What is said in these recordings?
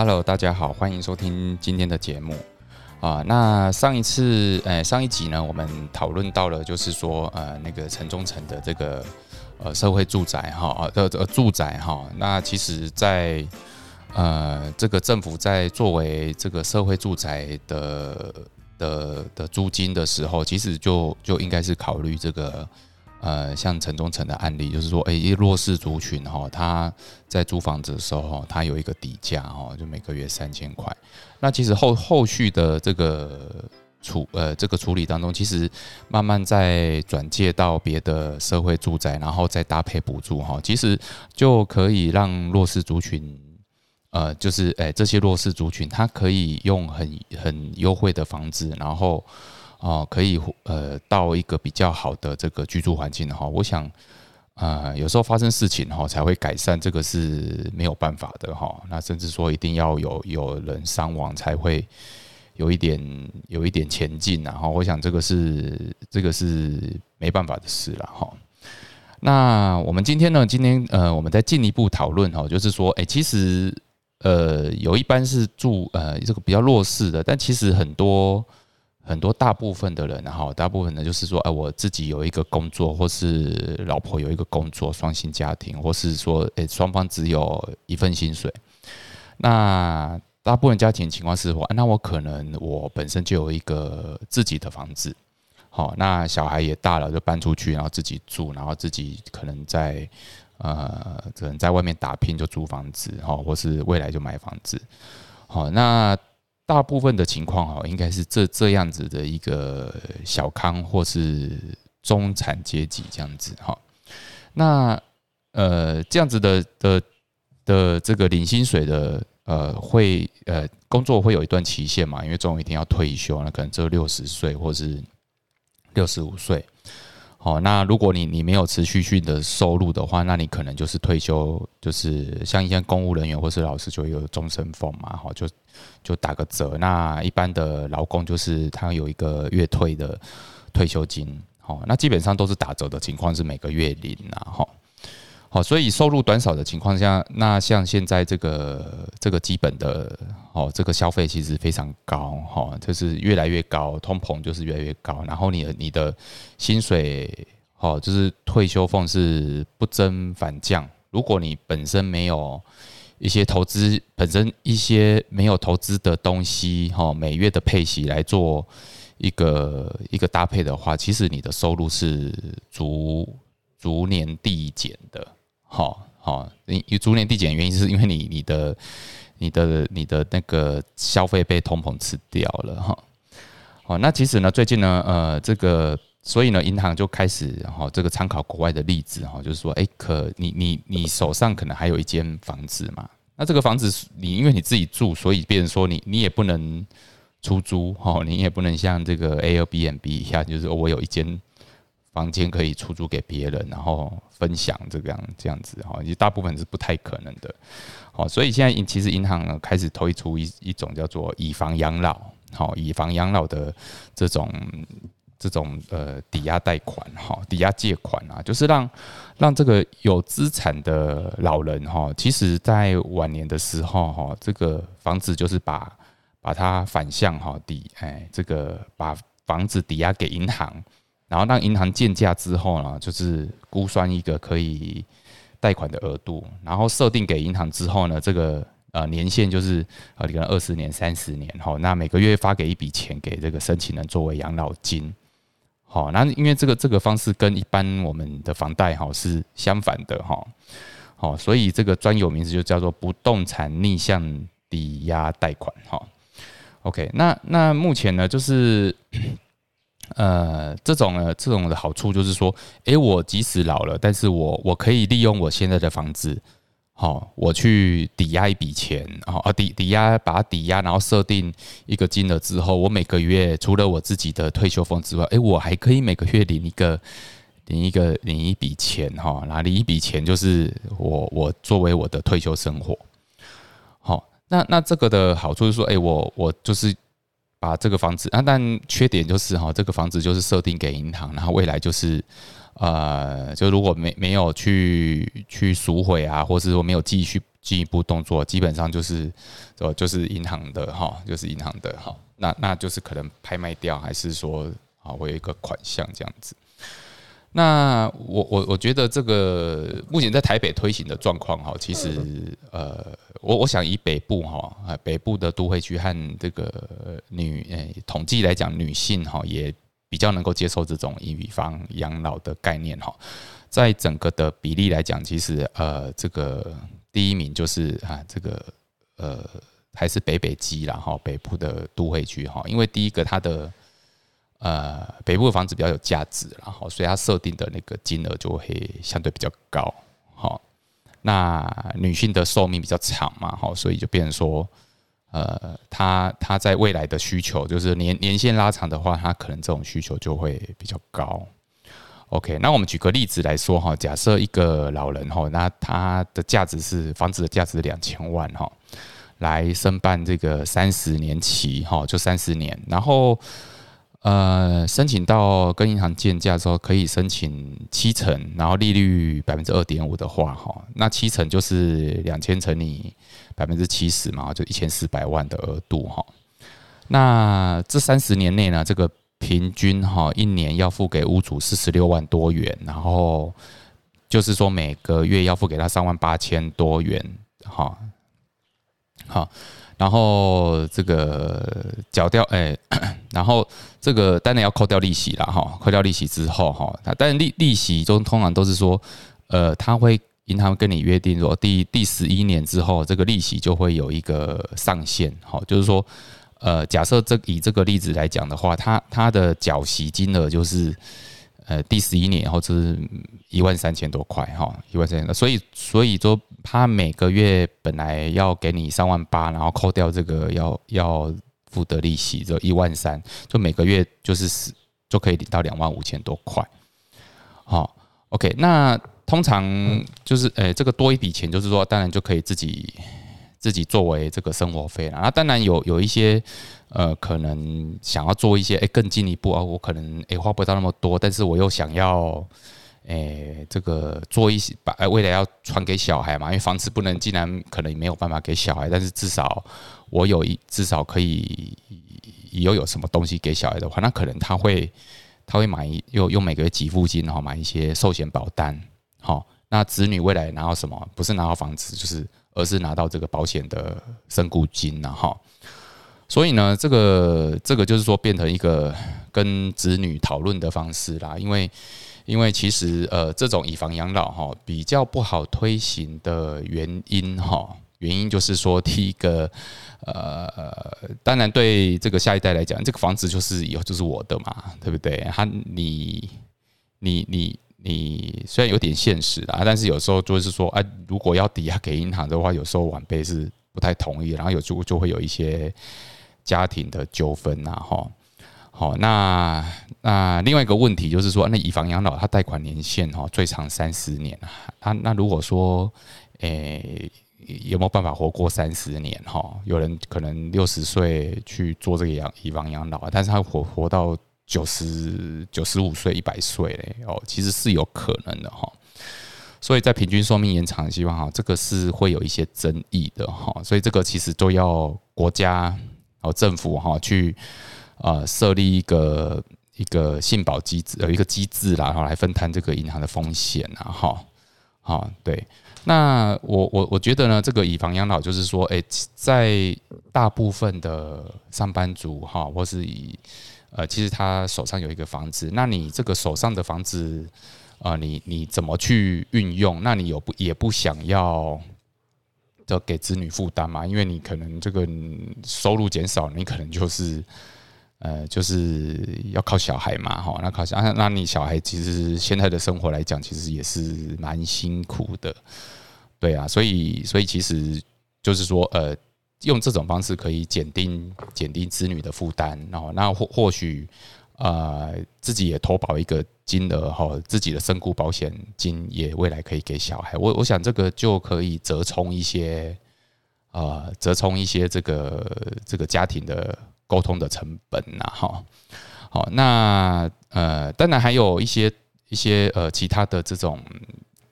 Hello，大家好，欢迎收听今天的节目啊。那上一次，呃，上一集呢，我们讨论到了，就是说，呃，那个城中城的这个呃社会住宅哈，呃呃住宅哈。那其实，在呃这个政府在作为这个社会住宅的的的租金的时候，其实就就应该是考虑这个。呃，像城中城的案例，就是说，哎，弱势族群哈，他在租房子的时候，他有一个底价哈，就每个月三千块。那其实后后续的这个处呃这个处理当中，其实慢慢在转借到别的社会住宅，然后再搭配补助哈，其实就可以让弱势族群，呃，就是哎这些弱势族群，他可以用很很优惠的房子，然后。哦，可以呃到一个比较好的这个居住环境哈，我想啊有时候发生事情哈才会改善，这个是没有办法的哈。那甚至说一定要有有人伤亡才会有一点有一点前进然后我想这个是这个是没办法的事了哈。那我们今天呢，今天呃我们再进一步讨论哈，就是说哎其实呃有一般是住呃这个比较弱势的，但其实很多。很多大部分的人，哈，大部分呢就是说，哎，我自己有一个工作，或是老婆有一个工作，双薪家庭，或是说，哎，双方只有一份薪水。那大部分家庭情况是，我那我可能我本身就有一个自己的房子，好，那小孩也大了，就搬出去，然后自己住，然后自己可能在呃，可能在外面打拼就租房子，哈，或是未来就买房子，好，那。大部分的情况哈，应该是这这样子的一个小康或是中产阶级这样子哈。那呃这样子的的的这个领薪水的呃会呃工作会有一段期限嘛？因为总有一天要退休，那可能只有六十岁或是六十五岁。好，那如果你你没有持续性的收入的话，那你可能就是退休，就是像一些公务人员或是老师就有终身俸嘛，好，就就打个折。那一般的劳工就是他有一个月退的退休金，好，那基本上都是打折的情况是每个月领啊，哈。好，所以收入短少的情况下，那像现在这个这个基本的哦，这个消费其实非常高哈，就是越来越高，通膨就是越来越高。然后你的你的薪水哦，就是退休俸是不增反降。如果你本身没有一些投资，本身一些没有投资的东西哈，每月的配息来做一个一个搭配的话，其实你的收入是逐逐年递减的。好好，你你逐年递减的原因是因为你你的你的你的那个消费被通膨吃掉了哈。好，那其实呢，最近呢，呃，这个所以呢，银行就开始哈，这个参考国外的例子哈，就是说，哎，可你你你手上可能还有一间房子嘛？那这个房子你因为你自己住，所以别人说你你也不能出租哈，你也不能像这个 Airbnb 一样，就是我有一间。房间可以出租给别人，然后分享这个样这样子哈，其实大部分是不太可能的。好，所以现在其实银行呢开始推出一一种叫做以房养老，好，以房养老的这种这种呃抵押贷款哈，抵押借款啊，就是让让这个有资产的老人哈，其实在晚年的时候哈，这个房子就是把把它反向哈抵哎，这个把房子抵押给银行。然后让银行建价之后呢，就是估算一个可以贷款的额度，然后设定给银行之后呢，这个呃年限就是呃可能二十年、三十年，哈，那每个月发给一笔钱给这个申请人作为养老金，好，那因为这个这个方式跟一般我们的房贷哈是相反的哈，好，所以这个专有名字就叫做不动产逆向抵押贷款哈。OK，那那目前呢就是。呃，这种呢，这种的好处就是说，诶，我即使老了，但是我我可以利用我现在的房子，好，我去抵押一笔钱，啊，抵抵押把它抵押，然后设定一个金额之后，我每个月除了我自己的退休俸之外，诶，我还可以每个月领一个领一个领一笔钱，哈，拿领一笔钱就是我我作为我的退休生活，好，那那这个的好处是说，诶，我我就是。把这个房子啊，但缺点就是哈，这个房子就是设定给银行，然后未来就是，呃，就如果没没有去去赎回啊，或是说没有继续进一步动作，基本上就是呃就是银行的哈，就是银行的哈，那那就是可能拍卖掉，还是说啊会有一个款项这样子。那我我我觉得这个目前在台北推行的状况哈，其实呃，我我想以北部哈啊北部的都会区和这个女诶统计来讲，女性哈也比较能够接受这种以房养老的概念哈，在整个的比例来讲，其实呃这个第一名就是啊这个呃还是北北基啦哈北部的都会区哈，因为第一个它的。呃，北部的房子比较有价值，然后所以它设定的那个金额就会相对比较高。好，那女性的寿命比较长嘛，好，所以就变成说，呃，它它在未来的需求，就是年年限拉长的话，它可能这种需求就会比较高。OK，那我们举个例子来说哈，假设一个老人哈，那他的价值是房子的价值两千万哈，来申办这个三十年期哈，就三十年，然后。呃，申请到跟银行建价之后，可以申请七成，然后利率百分之二点五的话，哈，那七成就是两千乘以百分之七十嘛，就一千四百万的额度，哈。那这三十年内呢，这个平均哈一年要付给屋主四十六万多元，然后就是说每个月要付给他三万八千多元，哈，好。然后这个缴掉，哎，然后这个当然要扣掉利息了哈，扣掉利息之后哈，但利利息中通常都是说，呃，他会银行跟你约定说，第第十一年之后，这个利息就会有一个上限，哈，就是说，呃，假设这以这个例子来讲的话，他他的缴息金额就是。呃，第十一年后是一万三千多块哈，一万三千多，所以所以说他每个月本来要给你三万八，然后扣掉这个要要付的利息，就一万三，就每个月就是就可以领到两万五千多块。好，OK，那通常就是呃这个多一笔钱，就是说当然就可以自己自己作为这个生活费了。那当然有有一些。呃，可能想要做一些，哎，更进一步啊，我可能哎花不到那么多，但是我又想要，哎，这个做一些，把未来要传给小孩嘛，因为房子不能，既然可能没有办法给小孩，但是至少我有一，至少可以又有什么东西给小孩的话，那可能他会他会买一用用每个月给付金，然后买一些寿险保单，好，那子女未来拿到什么？不是拿到房子，就是而是拿到这个保险的身故金然后。所以呢，这个这个就是说变成一个跟子女讨论的方式啦，因为因为其实呃这种以房养老哈比较不好推行的原因哈，原因就是说第一个呃当然对这个下一代来讲，这个房子就是以后就是我的嘛，对不对？他你你你你虽然有点现实啊，但是有时候就是说啊，如果要抵押给银行的话，有时候晚辈是不太同意，然后有就就会有一些。家庭的纠纷呐，哈，好，那那另外一个问题就是说，那以房养老，它贷款年限哈最长三十年啊，那那如果说，诶，有没有办法活过三十年哈？有人可能六十岁去做这个养以房养老，但是他活活到九十九十五岁、一百岁嘞，哦，其实是有可能的哈。所以在平均寿命延长的希望哈，这个是会有一些争议的哈。所以这个其实都要国家。哦政府哈去呃设立一个一个信保机制，有一个机制啦，然后来分摊这个银行的风险啊，哈，好，对。那我我我觉得呢，这个以房养老就是说，哎，在大部分的上班族哈，或是以呃，其实他手上有一个房子，那你这个手上的房子啊，你你怎么去运用？那你有不也不想要？就给子女负担嘛，因为你可能这个收入减少，你可能就是呃，就是要靠小孩嘛，哈，那靠小，那那你小孩其实现在的生活来讲，其实也是蛮辛苦的，对啊，所以所以其实就是说，呃，用这种方式可以减低减低子女的负担，然后那或或许。呃，自己也投保一个金额哈，自己的身故保险金也未来可以给小孩。我我想这个就可以折冲一些，呃，折冲一些这个这个家庭的沟通的成本呐，哈。好，那呃，当然还有一些一些呃其他的这种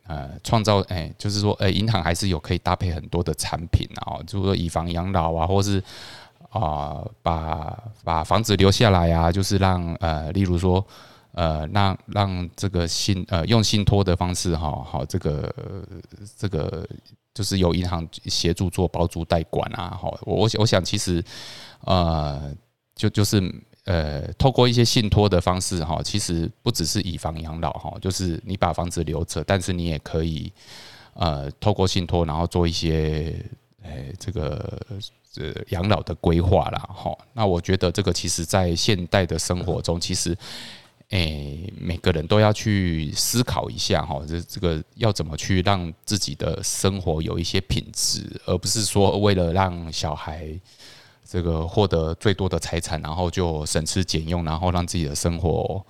呃创造，哎，就是说，哎，银行还是有可以搭配很多的产品啊，就是说以房养老啊，或是啊把把房子留下来啊，就是让呃，例如说。呃，让让这个信呃用信托的方式哈，好这个这个就是由银行协助做包租代管啊，好我我想其实呃就就是呃透过一些信托的方式哈，其实不只是以房养老哈，就是你把房子留着，但是你也可以呃透过信托，然后做一些诶这个呃养老的规划啦哈。那我觉得这个其实在现代的生活中，其实。诶，每个人都要去思考一下哈，这这个要怎么去让自己的生活有一些品质，而不是说为了让小孩这个获得最多的财产，然后就省吃俭用，然后让自己的生活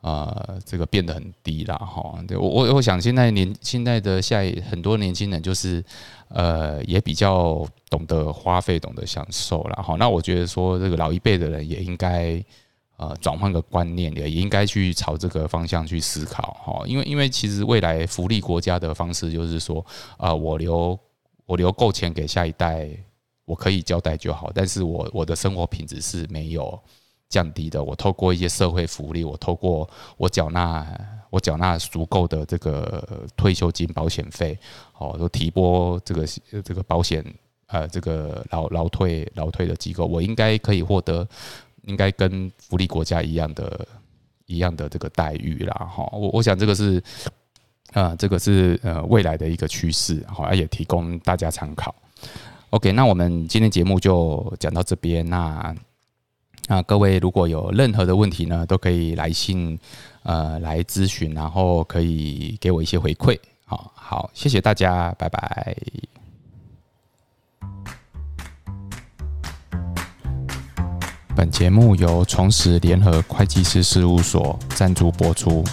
呃这个变得很低了哈。我我我想现在年现在的下一很多年轻人就是呃也比较懂得花费，懂得享受了哈。那我觉得说这个老一辈的人也应该。呃，转换个观念，也应该去朝这个方向去思考哈。因为，因为其实未来福利国家的方式就是说，啊，我留我留够钱给下一代，我可以交代就好。但是我我的生活品质是没有降低的。我透过一些社会福利，我透过我缴纳我缴纳足够的这个退休金、保险费，哦，都提拨这个这个保险呃这个劳劳退劳退的机构，我应该可以获得。应该跟福利国家一样的，一样的这个待遇啦，哈，我我想这个是，呃，这个是呃未来的一个趋势，好，也提供大家参考。OK，那我们今天节目就讲到这边，那那各位如果有任何的问题呢，都可以来信呃来咨询，然后可以给我一些回馈，好好，谢谢大家，拜拜。本节目由重实联合会计师事务所赞助播出。